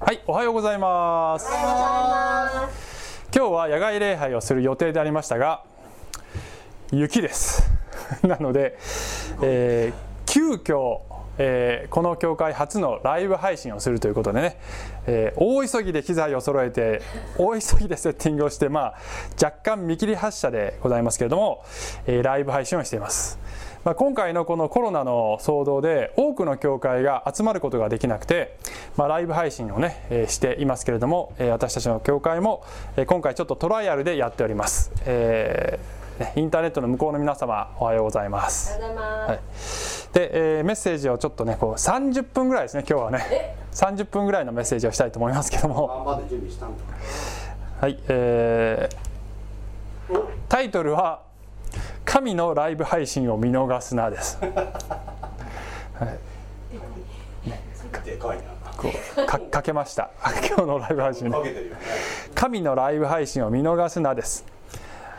はい、おはようございます。今日は野外礼拝をする予定でありましたが、雪です。なので、えー急遽、えーこの教会初のライブ配信をするということでね、えー大急ぎで機材を揃えて 大急ぎでセッティングをして、まあ、若干見切り発車でございますけれども、えーライブ配信をしています。まあ、今回のこのコロナの騒動で多くの教会が集まることができなくて、まあ、ライブ配信をね、えーしていますけれども、えー私たちの教会も、えー今回ちょっとトライアルでやっております、えーねインターネットの向こうの皆様おはようございます。おはようございます。はい。で、えーメッセージをちょっとねこう30分ぐらいですね今日はね。30分ぐらいのメッセージをしたいと思いますけども。はい、えータイトルは「神のライブ配信を見逃すな」ですでかいな。こうかかけました 今日のライブ配信ね。神のライブ配信を見逃すなです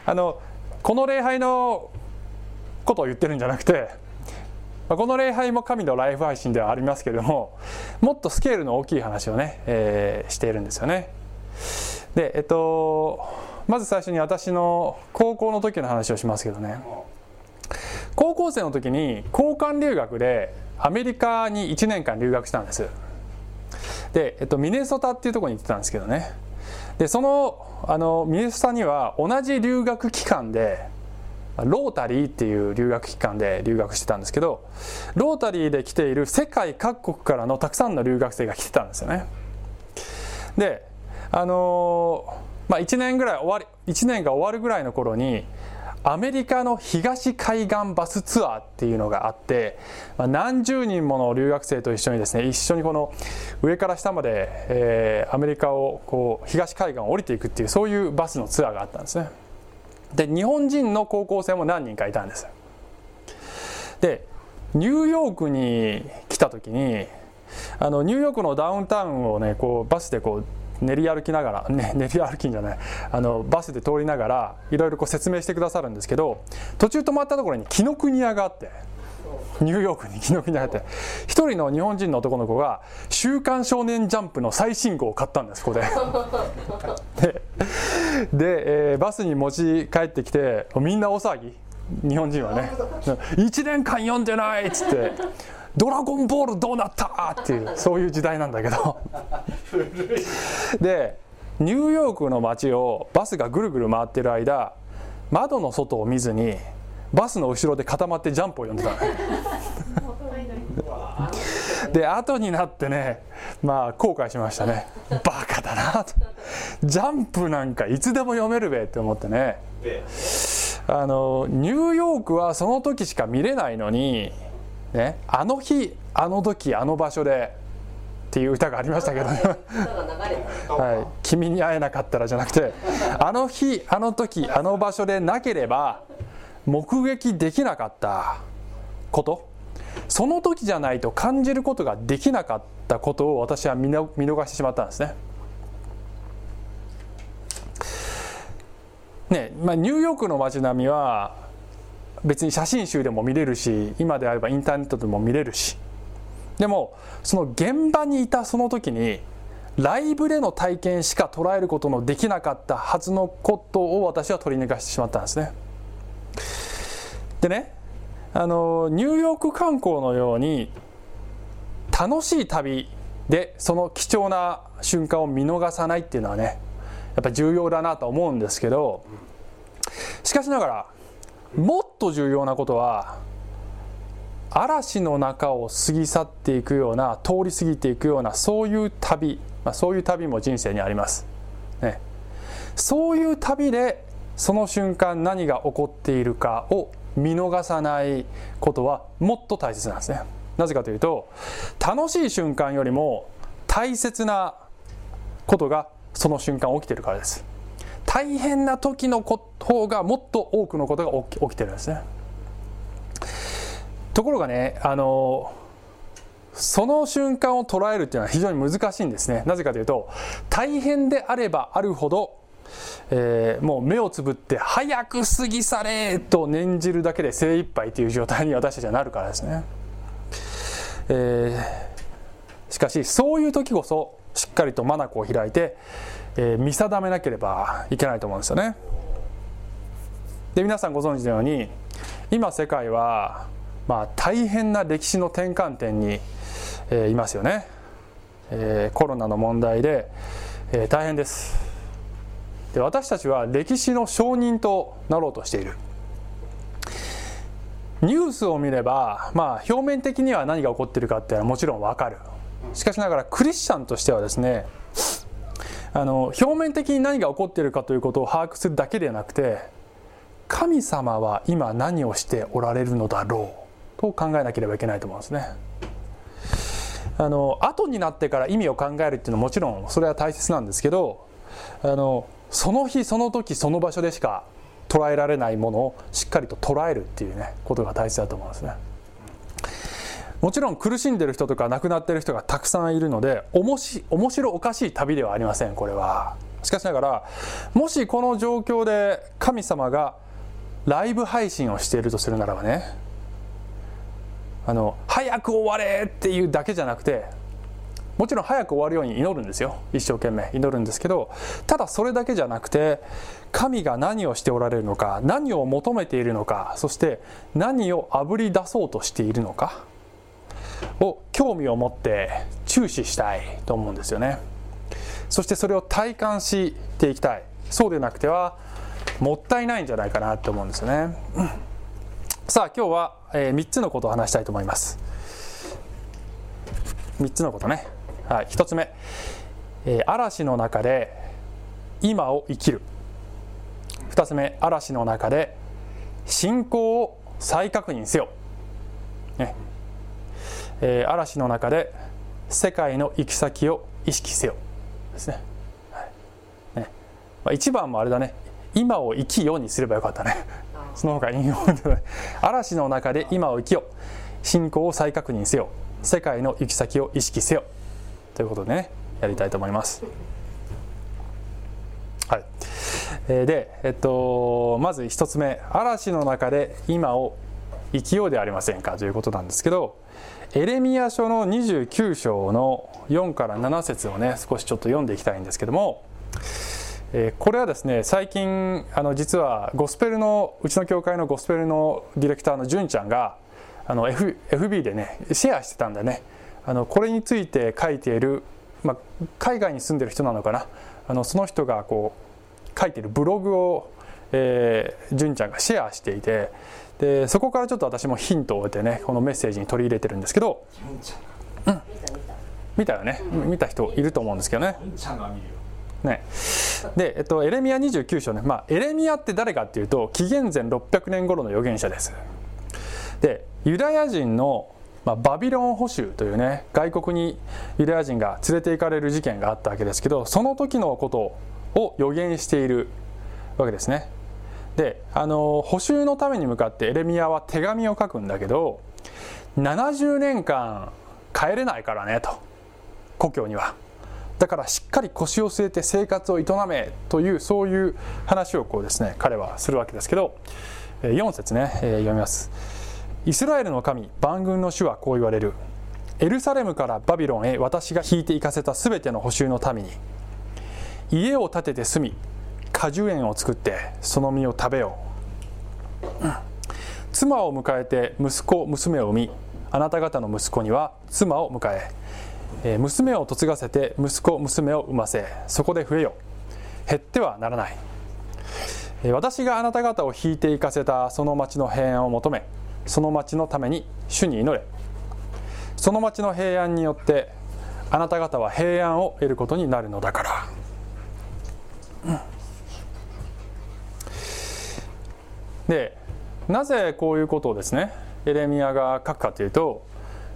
あのこの礼拝のことを言ってるんじゃなくてこの礼拝も神のライブ配信ではありますけれどももっとスケールの大きい話をね、えーしているんですよねでえっとまず最初に私の高校の時の話をしますけどね。高校生の時に交換留学でアメリカに1年間留学したんです。で、えっと、ミネソタっていうところに行ってたんですけどね。でそのあのミネソタには同じ留学機関でロータリーっていう留学機関で留学してたんですけどロータリーで来ている世界各国からのたくさんの留学生が来てたんですよね。であのまあ1年ぐらい終わり1年が終わるぐらいの頃にアメリカの東海岸バスツアーっていうのがあって、まあ、何十人もの留学生と一緒にですね一緒にこの上から下まで、えーアメリカをこう東海岸を降りていくっていうそういうバスのツアーがあったんですね。で日本人の高校生も何人かいたんです。でニューヨークに来た時にあのニューヨークのダウンタウンをねこうバスでこう練り歩きながら、ね、練り歩きんじゃないあのバスで通りながらいろいろ説明してくださるんですけど途中止まったところに紀ノ国屋があってニューヨークに紀ノ国屋があって一人の日本人の男の子が「週刊少年ジャンプ」の最新号を買ったんですここで。でで、えーバスに持ち帰ってきてみんな大騒ぎ。日本人はね「1年間読んでない」っつって「ドラゴンボールどうなった?」っていうそういう時代なんだけど。でニューヨークの街をバスがぐるぐる回ってる間窓の外を見ずにバスの後ろで固まってジャンプを読んでた で後になってねまあ後悔しましたね。バカだなと。ジャンプなんかいつでも読めるべって思ってね。で、あのニューヨークはその時しか見れないのに、ね、あの日あの時あの場所でっていう歌がありましたけどね。はい、君に会えなかったらじゃなくてあの日あの時あの場所でなければ目撃できなかったことその時じゃないと感じることができなかったことを私は見逃してしまったんですね。ねまあ、ニューヨークの街並みは別に写真集でも見れるし今であればインターネットでも見れるし。でもその現場にいたその時にライブでの体験しか捉えることのできなかったはずのことを私は取り抜かしてしまったんですね。でねあのニューヨーク観光のように楽しい旅でその貴重な瞬間を見逃さないっていうのはねやっぱ重要だなと思うんですけどしかしながらもっと重要なことは嵐の中を過ぎ去っていくような通り過ぎていくようなそういう旅、まあ、そういう旅も人生にあります、ね、そういう旅でその瞬間何が起こっているかを見逃さないことはもっと大切なんですね。なぜかというと楽しい瞬間よりも大切なことがその瞬間起きてるからです。大変な時の方がもっと多くのことが起き起きてるんですね。ところがねあのその瞬間を捉えるっていうのは非常に難しいんですね。なぜかというと大変であればあるほど、えーもう目をつぶって早く過ぎ去れと念じるだけで精一杯という状態に私たちはなるからですね、えーしかしそういう時こそしっかりと眼を開いて、えー、見定めなければいけないと思うんですよね。で皆さんご存知のように今世界は、まあ、大変な歴史の転換点に、えー、いますよね、えー、コロナの問題で、えー、大変です。で私たちは歴史の証人となろうとしている。ニュースを見れば、まあ、表面的には何が起こっているかっていうのはもちろん分かる。しかしながらクリスチャンとしてはですねあの表面的に何が起こっているかということを把握するだけではなくて神様は今何をしておられるのだろうと考えなければいけないと思うんですね。あの後になってから意味を考えるっていうのはもちろんそれは大切なんですけどあのその日その時その場所でしか捉えられないものをしっかりと捉えるっていうねことが大切だと思うんですね。もちろん苦しんでる人とか亡くなってる人がたくさんいるのでおもし面白おかしい旅ではありませんこれは。しかしながらもしこの状況で神様がライブ配信をしているとするならばねあの早く終われっていうだけじゃなくてもちろん早く終わるように祈るんですよ一生懸命祈るんですけどただそれだけじゃなくて神が何をしておられるのか何を求めているのかそして何をあぶり出そうとしているのかを興味を持って注視したいと思うんですよね。そしてそれを体感していきたい。そうでなくてはもったいないんじゃないかなって思うんですよね、さあ今日は、えー、3つのことを話したいと思います。3つのことね、はい、1つ目、え、嵐の中で今を生きる。2つ目。嵐の中で信仰を再確認せよ、ね。えー、嵐の中で世界の行き先を意識せよ。ですね,、はい。ね。まあ、一番もあれだね。今を生きようにすればよかったね。その他引用嵐の中で今を生きよ信仰を再確認せよ。世界の行き先を意識せよ。ということでねやりたいと思います。はい。で、えっと、まず1つ目。嵐の中で今を生きようではありませんか？ということなんですけどエレミア書の29章の4から7節をね少しちょっと読んでいきたいんですけどもえこれはですね最近あの実はゴスペルのうちの教会のゴスペルのディレクターの純ちゃんがあの、F、FB でねシェアしてたんだね。あのこれについて書いている、まあ、海外に住んでる人なのかな。あのその人がこう書いているブログを、えー、純ちゃんがシェアしていてでそこからちょっと私もヒントを得てねこのメッセージに取り入れてるんですけど、うん、見たよね。見た人いると思うんですけどね。ね、で、えっと、エレミア29章ね、まあ、エレミアって誰かっていうと紀元前600年頃の預言者です。でユダヤ人の、まあ、バビロン捕囚というね外国にユダヤ人が連れて行かれる事件があったわけですけどその時のことを予言しているわけですねであの捕囚のために向かってエレミアは手紙を書くんだけど70年間帰れないからねと故郷には。だからしっかり腰を据えて生活を営めというそういう話をこうですね彼はするわけですけど4節ね、読みます。イスラエルの神万軍の主はこう言われる。エルサレムからバビロンへ私が引いて行かせたすべての補修の民に。家を建てて住み果樹園を作ってその実を食べよう、うん、妻を迎えて息子娘を産みあなた方の息子には妻を迎ええ娘を嫁がせて息子娘を産ませそこで増えよ減ってはならない。私があなた方を引いて行かせたその町の平安を求めその町のために主に祈れ。その町の平安によってあなた方は平安を得ることになるのだから、うん、でなぜこういうことをですねエレミアが書くかというと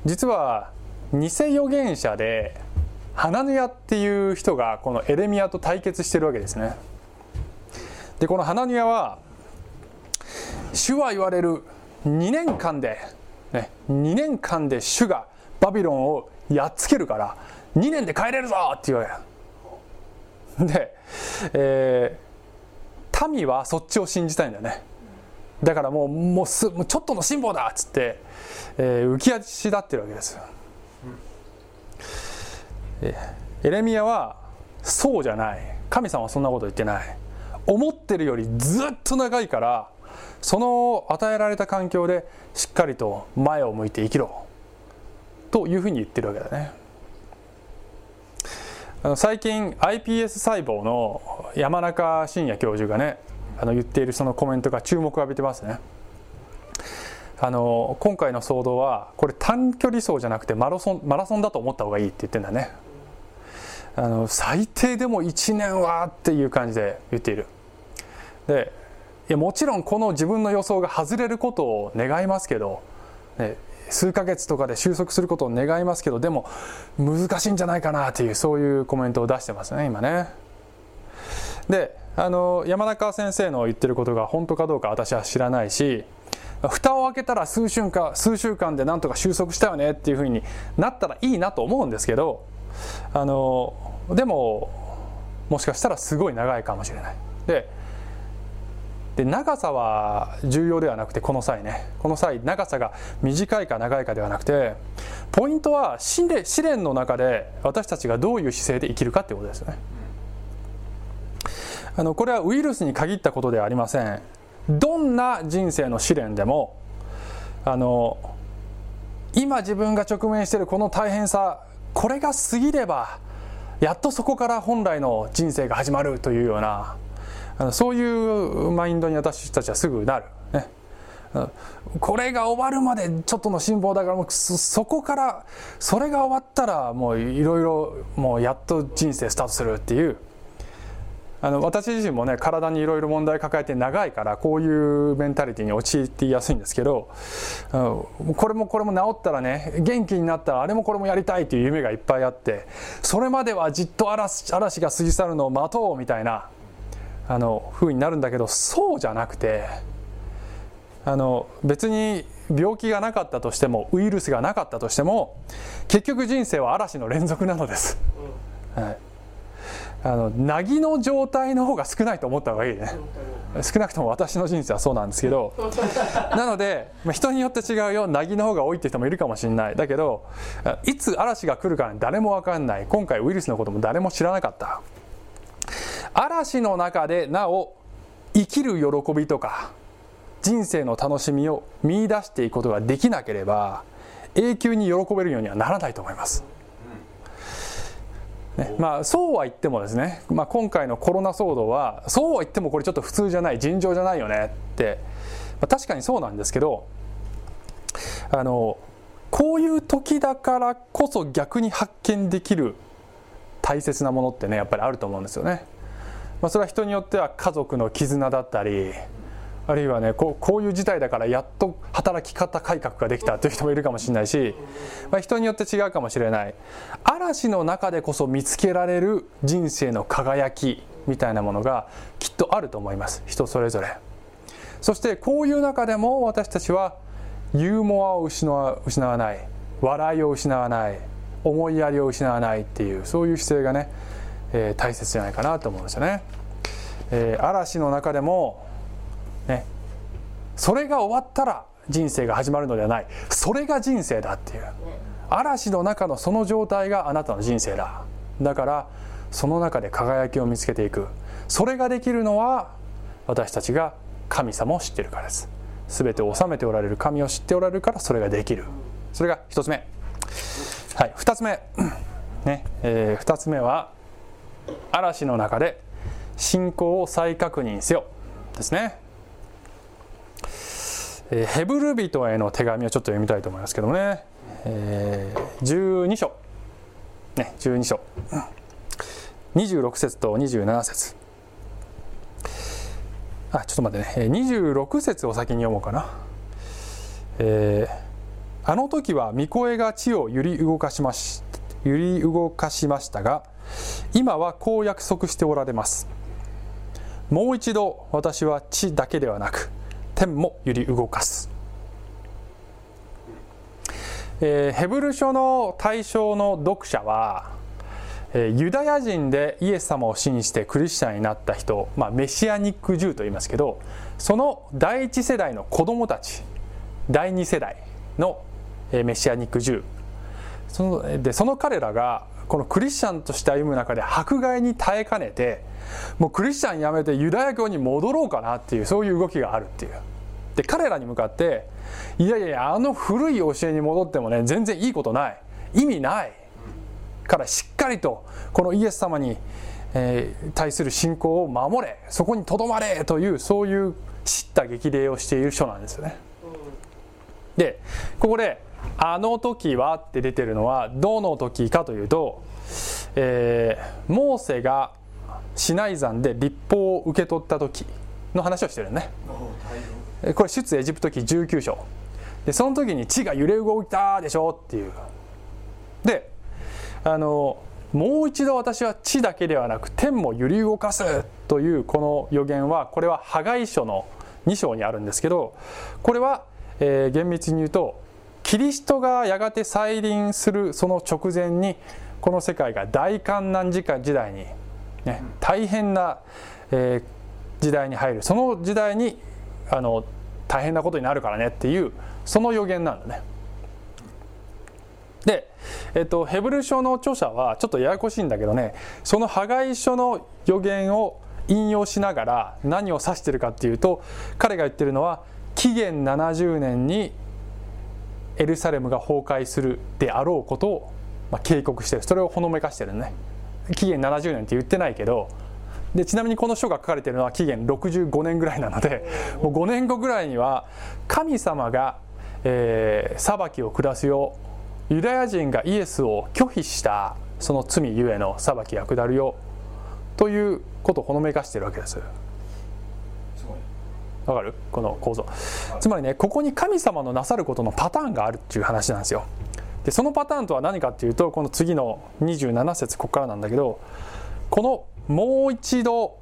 実は偽預言者でハナヌヤっていう人がこのエレミアと対決してるわけですね。でこのハナヌヤは主は言われる2年間で、ね、2年間で主がバビロンをやっつけるから2年で帰れるぞっていうわけ。で、えー、民はそっちを信じたいんだよね。だからもうもうすもうちょっとの辛抱だっつって、えー、浮き足立ってるわけです。エエレミアはそうじゃない。神様はそんなこと言ってない。思ってるよりずっと長いからその与えられた環境でしっかりと前を向いて生きろ。というふうに言ってるわけだね。あの最近 iPS 細胞の山中伸也教授がねあの言っているそのコメントが注目を浴びてますね。あの今回の騒動はこれ短距離走じゃなくてマラソンマラソンだと思った方がいいって言ってんだね。あの最低でも1年はっていう感じで言っている。でいやもちろんこの自分の予想が外れることを願いますけど、ね、数ヶ月とかで収束することを願いますけどでも難しいんじゃないかなというそういうコメントを出してますね今ね。であの山中先生の言ってることが本当かどうか私は知らないし蓋を開けたら数週間数週間でなんとか収束したよねっていうふうになったらいいなと思うんですけどあのでももしかしたらすごい長いかもしれない。でで長さは重要ではなくてこの際ね。この際長さが短いか長いかではなくてポイントは試練の中で私たちがどういう姿勢で生きるかっていうことですよね。あのこれはウイルスに限ったことではありませんどんな人生の試練でもあの今自分が直面しているこの大変さこれが過ぎればやっとそこから本来の人生が始まるというようなあのそういうマインドに私たちはすぐなる。ねこれが終わるまでちょっとの辛抱だからもうそこからそれが終わったらもういろいろもうやっと人生スタートするっていうあの私自身もね体にいろいろ問題抱えて長いからこういうメンタリティに陥ってやすいんですけどこれもこれも治ったらね元気になったらあれもこれもやりたいという夢がいっぱいあってそれまではじっと嵐嵐が過ぎ去るのを待とうみたいなあの風になるんだけどそうじゃなくてあの別に病気がなかったとしてもウイルスがなかったとしても結局人生は嵐の連続なのです。はいあのなぎの状態の方が少ないと思った方がいいね。少なくとも私の人生はそうなんですけど。なので、まあ、人によって違うよ。なぎの方が多いって人もいるかもしれない。だけどいつ嵐が来るか誰も分かんない。今回ウイルスのことも誰も知らなかった。嵐の中でなお生きる喜びとか人生の楽しみを見出していくことができなければ永久に喜べるようにはならないと思います。ねまあ、そうは言ってもですね、まあ、今回のコロナ騒動はそうは言ってもこれちょっと普通じゃない尋常じゃないよねって、まあ、確かにそうなんですけどあのこういう時だからこそ逆に発見できる大切なものってねやっぱりあると思うんですよね。まあ、それは人によっては家族の絆だったりあるいはねこうこういう事態だからやっと働き方改革ができたという人もいるかもしれないし、まあ、人によって違うかもしれない。嵐の中でこそ見つけられる人生の輝きみたいなものがきっとあると思います。人それぞれ。そしてこういう中でも私たちはユーモアを失わ失わない。笑いを失わない。思いやりを失わないっていうそういう姿勢がね、えー、大切じゃないかなと思うんですよね、えー、嵐の中でも、それが終わったら人生が始まるのではない。それが人生だっていう。嵐の中のその状態があなたの人生だ。だからその中で輝きを見つけていく。それができるのは私たちが神様を知っているからです。全てを治めておられる神を知っておられるからそれができる。それが1つ目。はい2つ目。ねえー、2つ目は嵐の中で信仰を再確認せよ。ですね。えヘブル人への手紙をちょっと読みたいと思いますけどもね、えー、12章、ね、12章。26節と27節。あちょっと待ってね。26節を先に読もうかな、えー、あの時は御声が地を揺り動かしまし揺り動かしましたが今はこう約束しておられます。もう一度私は地だけではなく天も揺り動かす、えー、ヘブル書の対象の読者は、えー、ユダヤ人でイエス様を信じてクリスチャンになった人、まあ、メシアニック・ジューと言いますけどその第一世代の子供たち第二世代の、メシアニック・ジューそのでその彼らがこのクリスチャンとして歩む中で迫害に耐えかねてもうクリスチャンやめてユダヤ教に戻ろうかなっていうそういう動きがあるっていう。で彼らに向かっていやいやいやあの古い教えに戻ってもね全然いいことない。意味ない。からしっかりとこのイエス様に、えー、対する信仰を守れ。そこにとどまれ。というそういう叱咤激励をしている書なんですよね。でここで「あの時は」って出てるのはどの時かというと、えー、モーセがシナイ山で立法を受け取った時の話をしてるね。これ出エジプト記19章。でその時に地が揺れ動いたでしょっていう。であのもう一度私は地だけではなく天も揺り動かすというこの予言はこれは破壊書の2章にあるんですけどこれは、えー、厳密に言うとキリストがやがて再臨するその直前にこの世界が大観難時時代に、ね、大変な、えー、時代に入るその時代にあの大変なことになるからねっていうその予言なんだね。で、えっと、ヘブル書の著者はちょっとややこしいんだけどねその破壊書の予言を引用しながら何を指してるかっていうと彼が言ってるのは紀元70年にエルサレムが崩壊するであろうことを、まあ、警告してる。それをほのめかしてるね。紀元70年って言ってないけど。でちなみにこの書が書かれているのは紀元65年ぐらいなのでもう5年後ぐらいには神様が、えー、裁きを下すよユダヤ人がイエスを拒否したその罪ゆえの裁きが下るよということをほのめかしているわけです。わかる？この構造。つまりねここに神様のなさることのパターンがあるっていう話なんですよ。でそのパターンとは何かっていうとこの次の27節ここからなんだけどこの「もう一度」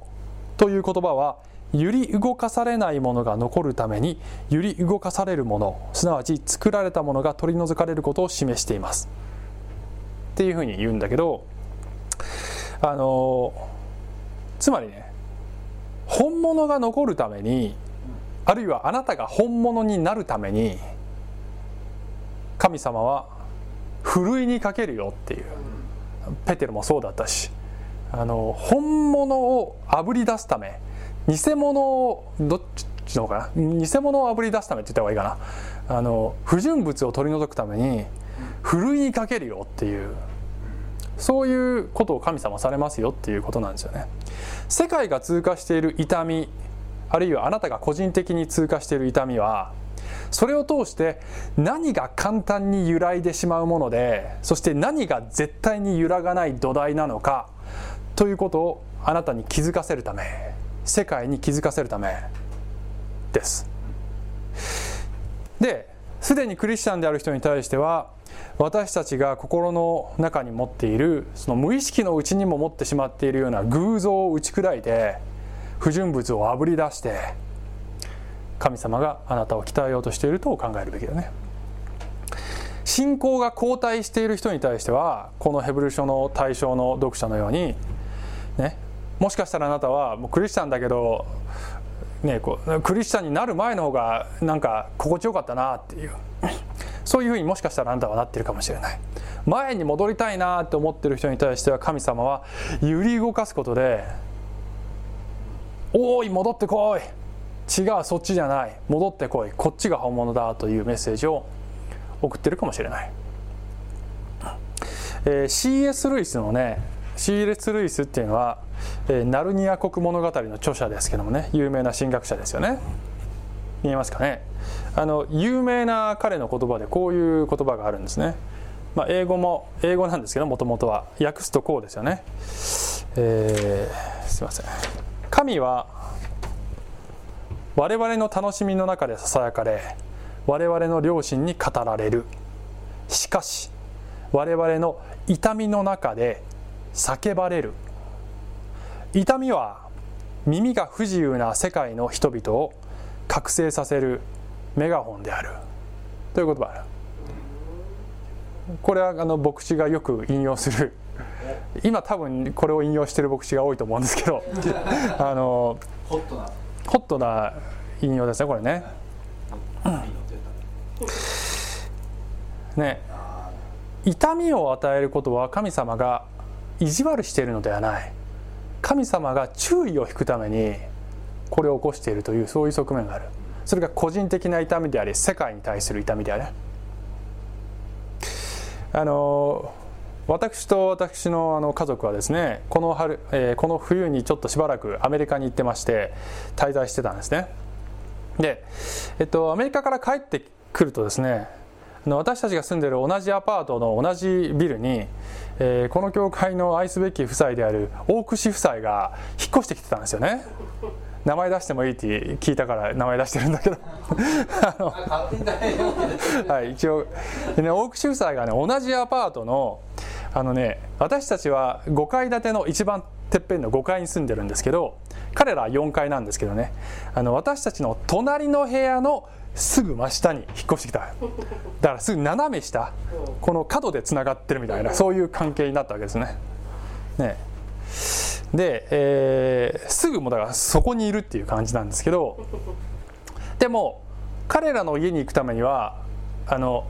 という言葉は揺り動かされないものが残るために揺り動かされるものすなわち作られたものが取り除かれることを示しています。っていうふうに言うんだけどあのつまりね本物が残るためにあるいはあなたが本物になるために神様はふるいにかけるよっていう。ペテルもそうだったし。あの本物をあぶり出すため偽物をどっちの方かな？偽物をあぶり出すためって言った方がいいかな。あの不純物を取り除くためにふるいにかけるよっていう。そういうことを神様されますよっていうことなんですよね。世界が通過している痛みあるいはあなたが個人的に通過している痛みはそれを通して何が簡単に揺らいでしまうものでそして何が絶対に揺らがない土台なのかということをあなたに気づかせるため世界に気づかせるためです。ですでにクリスチャンである人に対しては私たちが心の中に持っているその無意識のうちにも持ってしまっているような偶像を打ち砕いて不純物をあぶり出して神様があなたを鍛えようとしていると考えるべきだね。信仰が後退している人に対してはこのヘブル書の対象の読者のようにねもしかしたらあなたはもうクリスチャンだけどね、こうクリスチャンになる前の方がなんか心地よかったなっていう。そういうふうにもしかしたらあなたはなってるかもしれない。前に戻りたいなって思ってる人に対しては神様は揺り動かすことでおい戻ってこい。違うそっちじゃない。戻ってこい。こっちが本物だというメッセージを送ってるかもしれない、えー、C.S. ルイスのね C.S. ルイスっていうのは、えー、ナルニア国物語の著者ですけどもね有名な神学者ですよね。見えますかね。あの有名な彼の言葉でこういう言葉があるんですね、まあ、英語も英語なんですけどもともとは。訳すとこうですよね、えー、すいません。神は我々の楽しみの中でささやかれ我々の良心に語られる。しかし我々の痛みの中で叫ばれる。痛みは耳が不自由な世界の人々を覚醒させるメガホンである。という言葉ある。これはあの牧師がよく引用する今多分これを引用してる牧師が多いと思うんですけど あのホットなホットな引用ですねこれね。ね。痛みを与えることは神様が意地悪しているのではない。神様が注意を引くためにこれを起こしているというそういう側面がある。それが個人的な痛みであり世界に対する痛みである。あの私と私のあの家族はですねこの春、えー、この冬にちょっとしばらくアメリカに行ってまして滞在してたんですね。で、えっと、アメリカから帰ってくるとですね私たちが住んでいる同じアパートの同じビルに、えー、この教会の愛すべき夫妻である大串夫妻が引っ越してきてたんですよね。名前出してもいいって聞いたから名前出してるんだけど。はい一応。でね大串夫妻がね同じアパートのあのね私たちは5階建ての一番てっぺんの5階に住んでるんですけど彼らは4階なんですけどね。あの私たちの隣の部屋のすぐ真下に引っ越してきた。だからすぐ斜め下。この角でつながってるみたいなそういう関係になったわけですね。ねで、えー、すぐもだからそこにいるっていう感じなんですけどでも彼らの家に行くためにはあの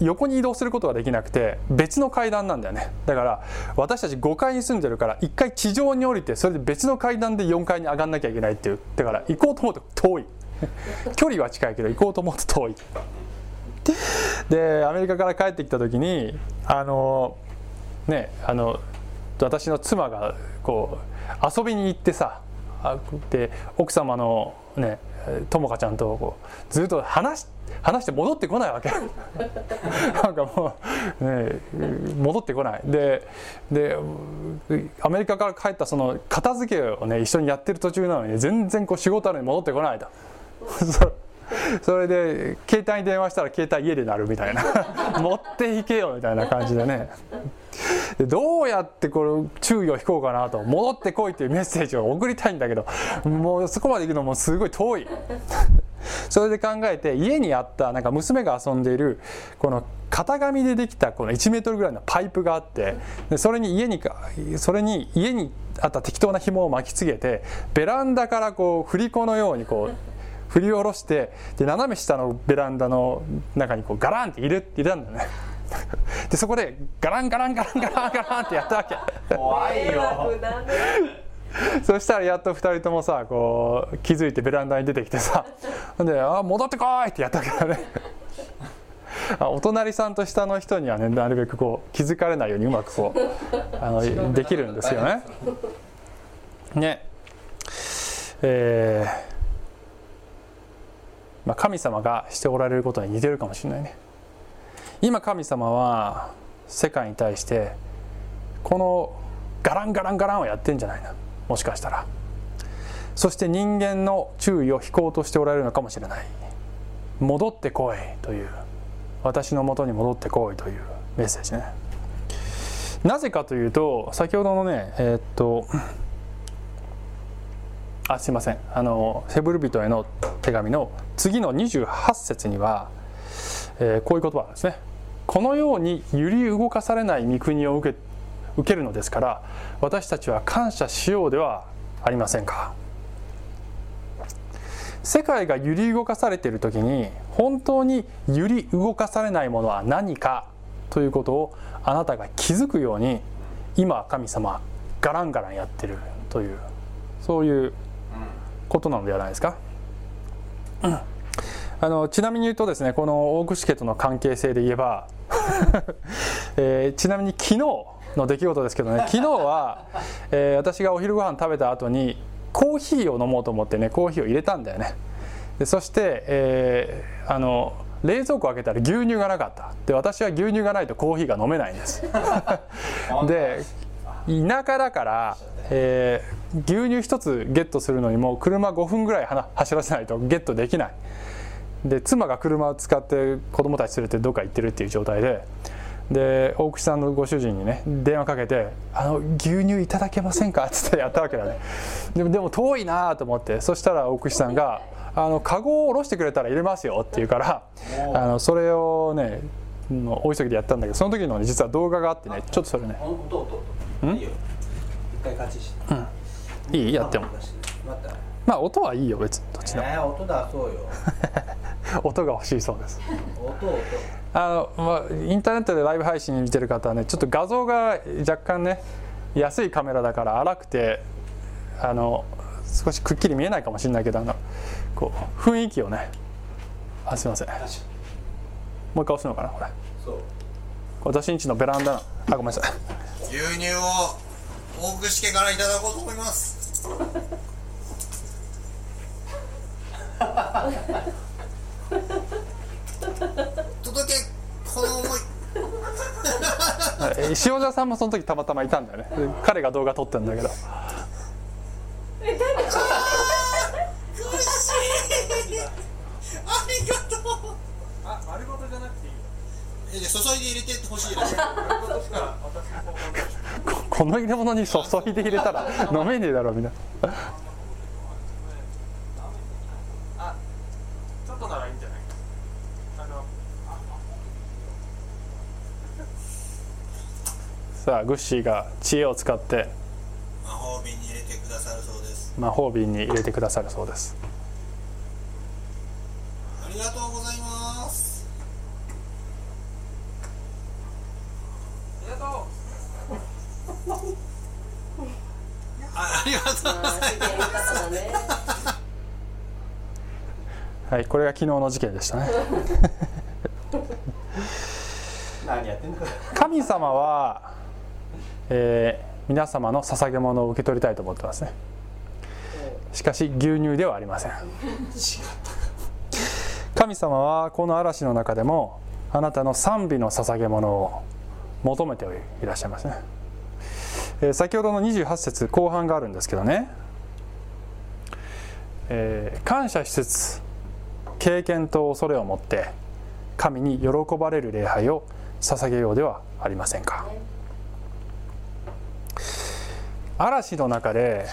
横に移動することができなくて別の階段なんだよね。だから私たち5階に住んでるから1回地上に降りてそれで別の階段で4階に上がんなきゃいけないっていう。だから行こうと思うと遠い。距離は近いけど行こうと思うと遠い。でアメリカから帰ってきた時にあのねあの私の妻がこう遊びに行ってさで奥様のねともかちゃんとこうずっと話話して戻ってこないわけ。なんかもう、ね、戻ってこない。ででアメリカから帰ったその片付けをね一緒にやってる途中なのに全然こう仕事あるのに戻ってこないと。それで携帯に電話したら携帯家で鳴るみたいな。持っていけよみたいな感じでね。でどうやってこれ注意を引こうかなと。戻ってこいというメッセージを送りたいんだけど。もうそこまで行くのもすごい遠い。それで考えて家にあったなんか娘が遊んでいるこの型紙でできたこの1メートルぐらいのパイプがあってでそれに家にそれに家にあった適当な紐を巻きつけてベランダからこう振り子のようにこう振り下ろしてで斜め下のベランダの中にこうガランって入れ入れたんだよね でそこでガランガランガランガランガランってやったわけ怖いよ そしたらやっと2人ともさこう気づいてベランダに出てきてさ で「あ戻ってこい!」ってやったけどねお隣さんと下の人にはねなるべくこう気づかれないようにうまくこうあのできるんですよね。ねえーまあ、神様がしておられることに似てるかもしれないね。今神様は世界に対してこのガランガランガランをやってんじゃないな。もしかしたら。そして人間の注意を引こうとしておられるのかもしれない。戻ってこいという。私のもとに戻ってこいという。メッセージね。なぜかというと先ほどのねえー、っとあすいません。あのセブル人への手紙の次の28節には、えー、こういう言葉なんですねこのように揺り動かされない御国を受け受けるのですから私たちは感謝しようではありませんか世界が揺り動かされている時に本当に揺り動かされないものは何かということをあなたが気づくように今神様ガランガランやってるというそういうことなのではないですか。うん。あのちなみに言うとですねこの大串家との関係性で言えば えー、ちなみに昨日の出来事ですけどね 昨日は、えー、私がお昼ご飯食べた後にコーヒーを飲もうと思ってねコーヒーを入れたんだよね。でそして、えー、あの冷蔵庫開けたら牛乳がなかった。で私は牛乳がないとコーヒーが飲めないんです。で田舎だから、えー、牛乳1つゲットするのにも車5分ぐらい走らせないとゲットできない。で妻が車を使って子供たち連れてどっか行ってるっていう状態でで大串さんのご主人にね電話かけて「あの牛乳いただけませんか?」っつってやったわけだね。でもでも遠いなと思ってそしたら大串さんが「あのカゴを下ろしてくれたら入れますよ」って言うからあのそれをね大急ぎでやったんだけどその時の、ね、実は動画があってねちょっとそれね。うん？一回勝ちして、うん、いい？やっても。まあ音はいいよ別に。どっちでも、えー、音出そうよ。音が欲しいそうです。音音。あの、まあ、インターネットでライブ配信見てる方はねちょっと画像が若干ね安いカメラだから荒くてあの少しくっきり見えないかもしれないけどあのこう雰囲気をねあすいません。もう一回押すのかなこれ。そう。私んちのベランダの。あごめんなさい牛乳を大串家からいただこうと思います。届けこの思い。え塩田さんもその時たまたまいたんだよね。で彼が動画撮ってるんだけど。苦しい。ありがとう。あ丸ごとじゃなくえじゃあ注いで入れてほしいこ この入れ物に注いで入れたら飲めねえだろみんな。あちょっとならいいんじゃない？あのさあグッシーが知恵を使って魔法瓶に入れてくださるそうです。魔法瓶に入れてくださるそうですありがとうございますありがとうあありがとうございます自然方だね。はいこれが昨日の事件でしたね。何やってんだ神様は、えー皆様の捧げ物を受け取りたいと思ってますね。しかし牛乳ではありません。神様はこの嵐の中でもあなたの賛美の捧げ物を求めていらっしゃいますね、えー先ほどの28節後半があるんですけどね、えー感謝しつつ経験と恐れを持って神に喜ばれる礼拝を捧げようではありませんか。嵐の中で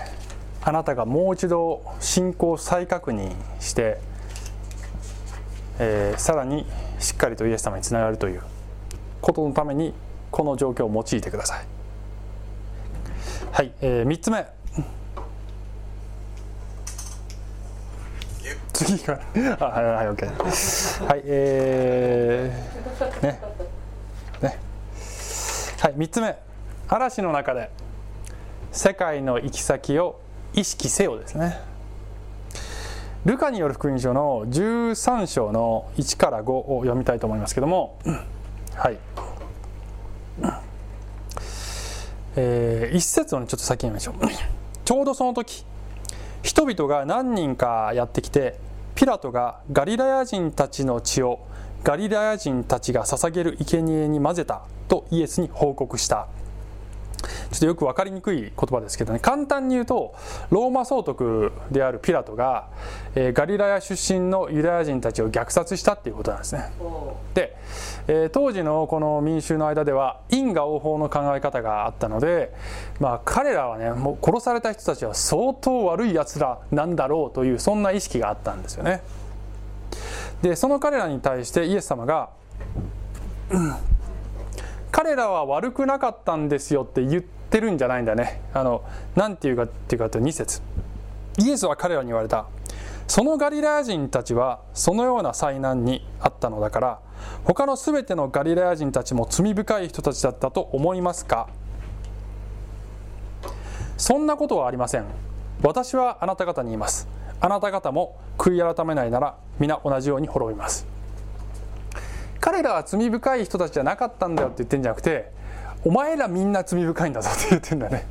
あなたがもう一度信仰を再確認して、えーさらにしっかりとイエス様につながるということのためにこの状況を用いてください。はい、えー3つ目。次があはいはい OK はいえー、ねね。はい3つ目。嵐の中で世界の行き先を意識せよですね。ルカによる福音書の13章の1から5を読みたいと思いますけども。はい。えー一節をねちょっと先に読みましょう。ちょうどその時人々が何人かやってきてピラトがガリラヤ人たちの血をガリラヤ人たちが捧げる生贄に混ぜたとイエスに報告した。ちょっとよく分かりにくい言葉ですけどね。簡単に言うとローマ総督であるピラトが、えーガリラヤ出身のユダヤ人たちを虐殺したっていうことなんですね。で、えー当時のこの民衆の間では因果応報の考え方があったので、まあ、彼らはねもう殺された人たちは相当悪いやつらなんだろうというそんな意識があったんですよね。でその彼らに対してイエス様が 彼らは悪くなかったんですよって言ってるんじゃないんだね。あのなんていうかっていうかと2節。イエスは彼らに言われた。そのガリラヤ人たちはそのような災難にあったのだから他のすべてのガリラヤ人たちも罪深い人たちだったと思いますか？そんなことはありません。私はあなた方に言います。あなた方も悔い改めないなら皆同じように滅びます。彼らは罪深い人たちじゃなかったんだよって言ってんじゃなくてお前らみんな罪深いんだぞって言ってんだね。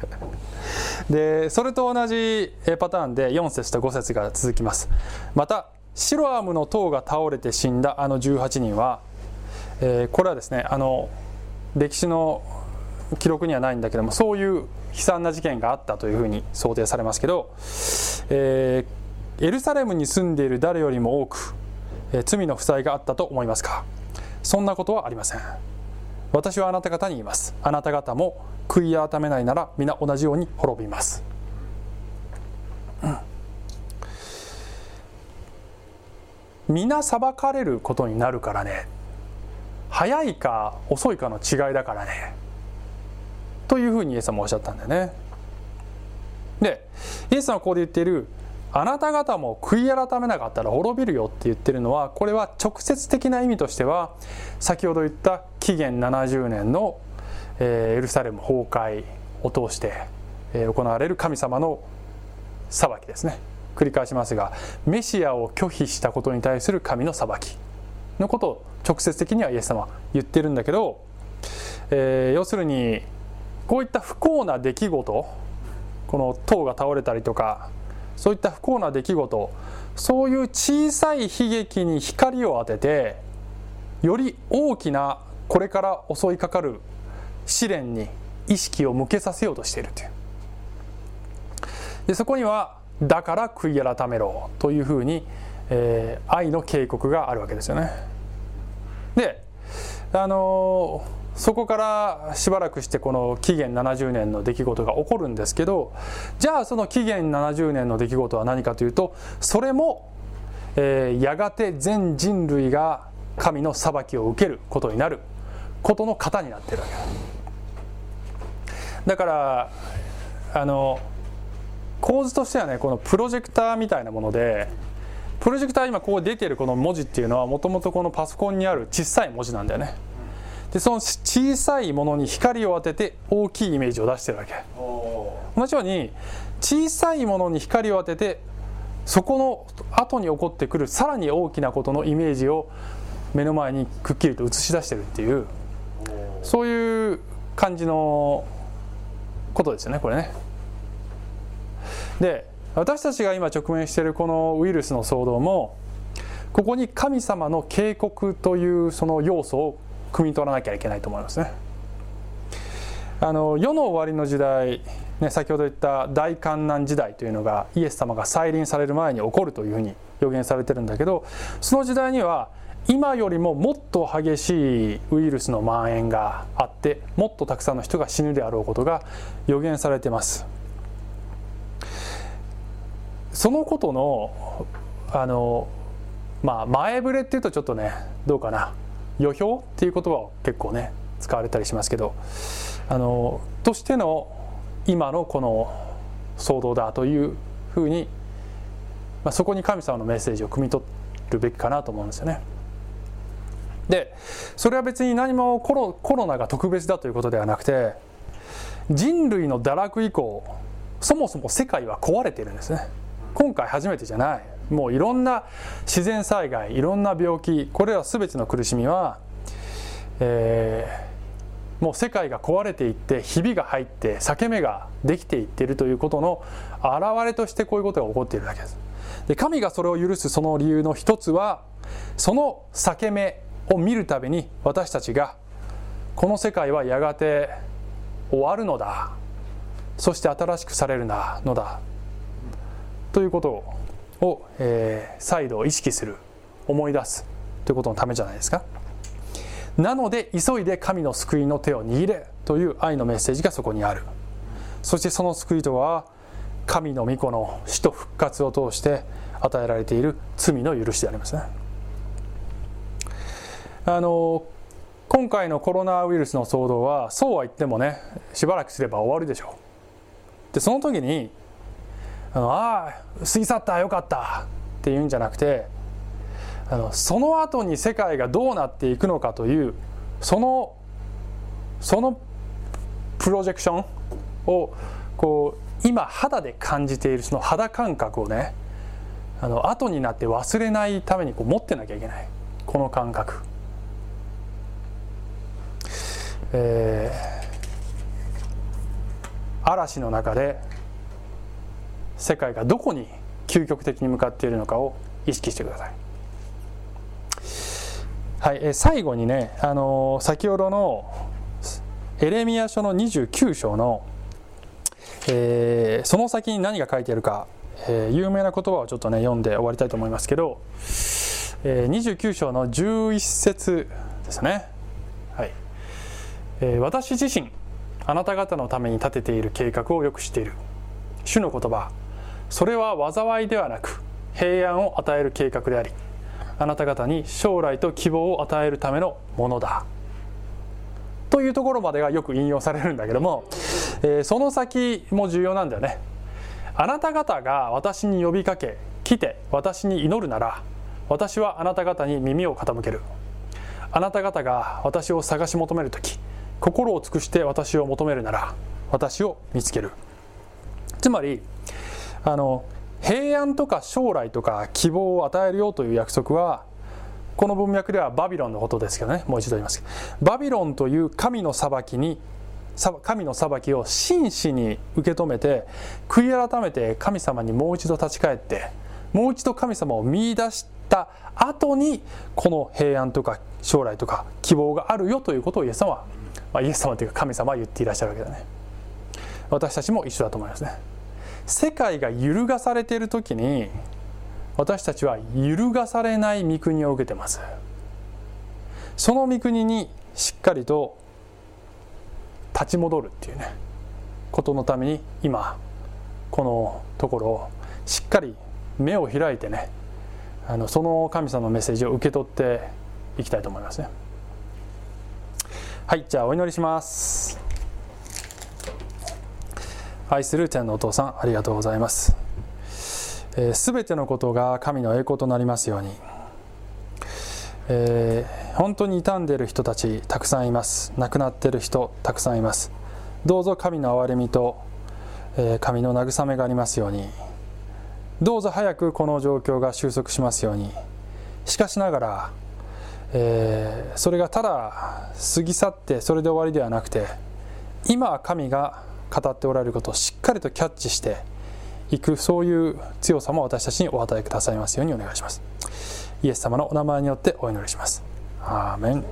でそれと同じパターンで4節と5節が続きます。またシロアムの塔が倒れて死んだあの18人は、えーこれはですねあの歴史の記録にはないんだけどもそういう悲惨な事件があったというふうに想定されますけど、えーエルサレムに住んでいる誰よりも多く、えー罪の負債があったと思いますか？そんなことはありません。私はあなた方に言います。あなた方も悔い改めないなら皆同じように滅びます、うん。皆裁かれることになるからね。早いか遅いかの違いだからね。というふうにイエス様はおっしゃったんだよね。でイエス様はここで言っているあなた方も悔い改めなかったら滅びるよって言ってるのはこれは直接的な意味としては先ほど言った紀元70年の、えエルサレム崩壊を通して、え行われる神様の裁きですね。繰り返しますがメシアを拒否したことに対する神の裁きのことを直接的にはイエス様言ってるんだけど、えー要するにこういった不幸な出来事この塔が倒れたりとかそういった不幸な出来事そういう小さい悲劇に光を当ててより大きなこれから襲いかかる試練に意識を向けさせようとしているという。でそこには「だから悔い改めろ」というふうに、えー愛の警告があるわけですよね。であのーそこからしばらくしてこの紀元70年の出来事が起こるんですけどじゃあその紀元70年の出来事は何かというとそれも、えーやがて全人類が神の裁きを受けることになることの型になってるわけだ。だからあの構図としてはねこのプロジェクターみたいなものでプロジェクター今こう出てるこの文字っていうのはもともとこのパソコンにある小さい文字なんだよね。でその小さいものに光を当てて大きいイメージを出してるわけ。同じように小さいものに光を当ててそこの後に起こってくるさらに大きなことのイメージを目の前にくっきりと映し出してるっていうそういう感じのことですよねこれね。で私たちが今直面しているこのウイルスの騒動もここに神様の警告というその要素を汲み取らなきゃいけないと思いますね。あの世の終わりの時代、ね、先ほど言った大観難時代というのがイエス様が再臨される前に起こるというふうに予言されてるんだけどその時代には今よりももっと激しいウイルスの蔓延があってもっとたくさんの人が死ぬであろうことが予言されてます。そのことのあのまあ前触れっていうとちょっとねどうかな予表っていう言葉を結構ね使われたりしますけどあのとしての今のこの騒動だというふうに、まあ、そこに神様のメッセージを汲み取るべきかなと思うんですよね。でそれは別に何もコロコロナが特別だということではなくて人類の堕落以降そもそも世界は壊れているんですね。今回初めてじゃないもういろんな自然災害いろんな病気これら全ての苦しみは、えーもう世界が壊れていってひびが入って裂け目ができていっているということの表れとしてこういうことが起こっているだけです。で神がそれを許すその理由の一つはその裂け目を見るたびに私たちがこの世界はやがて終わるのだ。そして新しくされるなのだ。ということを、をえー再度意識する思い出すということのためじゃないですか。なので急いで神の救いの手を握れという愛のメッセージがそこにある。そしてその救いとは神の御子の死と復活を通して与えられている罪の許しでありますね。あの今回のコロナウイルスの騒動はそうは言ってもねしばらくすれば終わるでしょう。でその時にあのあ過ぎ去ったよかったっていうんじゃなくてあのその後に世界がどうなっていくのかというそのそのプロジェクションをこう今肌で感じているその肌感覚をねあの後になって忘れないためにこう持ってなきゃいけないこの感覚。えー嵐の中で世界がどこに究極的に向かっているのかを意識してください。はい、え最後にね、あのー先ほどのエレミア書の29章の、えーその先に何が書いてあるか、えー有名な言葉をちょっとね読んで終わりたいと思いますけど、えー29章の11節ですね。はいえ私自身あなた方のために立てている計画をよく知っている主の言葉それは災いではなく平安を与える計画でありあなた方に将来と希望を与えるためのものだ。というところまでがよく引用されるんだけども、えーその先も重要なんだよね。あなた方が私に呼びかけ来て私に祈るなら私はあなた方に耳を傾ける。あなた方が私を探し求める時心を尽くして私を求めるなら私を見つける。つまりあの平安とか将来とか希望を与えるよという約束はこの文脈ではバビロンのことですけどね。もう一度言いますバビロンという神の裁きに神の裁きを真摯に受け止めて悔い改めて神様にもう一度立ち返ってもう一度神様を見出した後にこの平安とか将来とか希望があるよということをイエス様は、まあ、イエス様というか神様は言っていらっしゃるわけだね。私たちも一緒だと思いますね。世界が揺るがされている時に私たちは揺るがされない御国を受けてます。その御国にしっかりと立ち戻るっていうねことのために今このところをしっかり目を開いてねあのその神様のメッセージを受け取っていきたいと思いますね。はいじゃあお祈りします。愛する天のお父さんありがとうございます。すべ、えー、てのことが神の栄光となりますように、えー、本当に傷んでいる人たちたくさんいます。亡くなっている人たくさんいます。どうぞ神の憐れみと、えー、神の慰めがありますように。どうぞ早くこの状況が収束しますように。しかしながら、えー、それがただ過ぎ去ってそれで終わりではなくて今神が語っておられることをしっかりとキャッチしていくそういう強さも私たちにお与えくださいますようにお願いします。イエス様のお名前によってお祈りします。アーメン。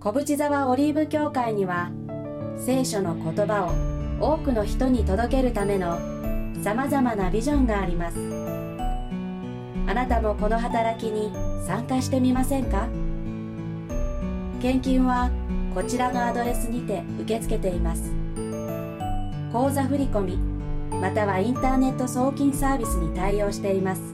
小淵沢オリーブ教会には聖書の言葉を多くの人に届けるためのさまざまなビジョンがあります。あなたもこの働きに参加してみませんか？献金はこちらのアドレスにて受け付けています。口座振込またはインターネット送金サービスに対応しています。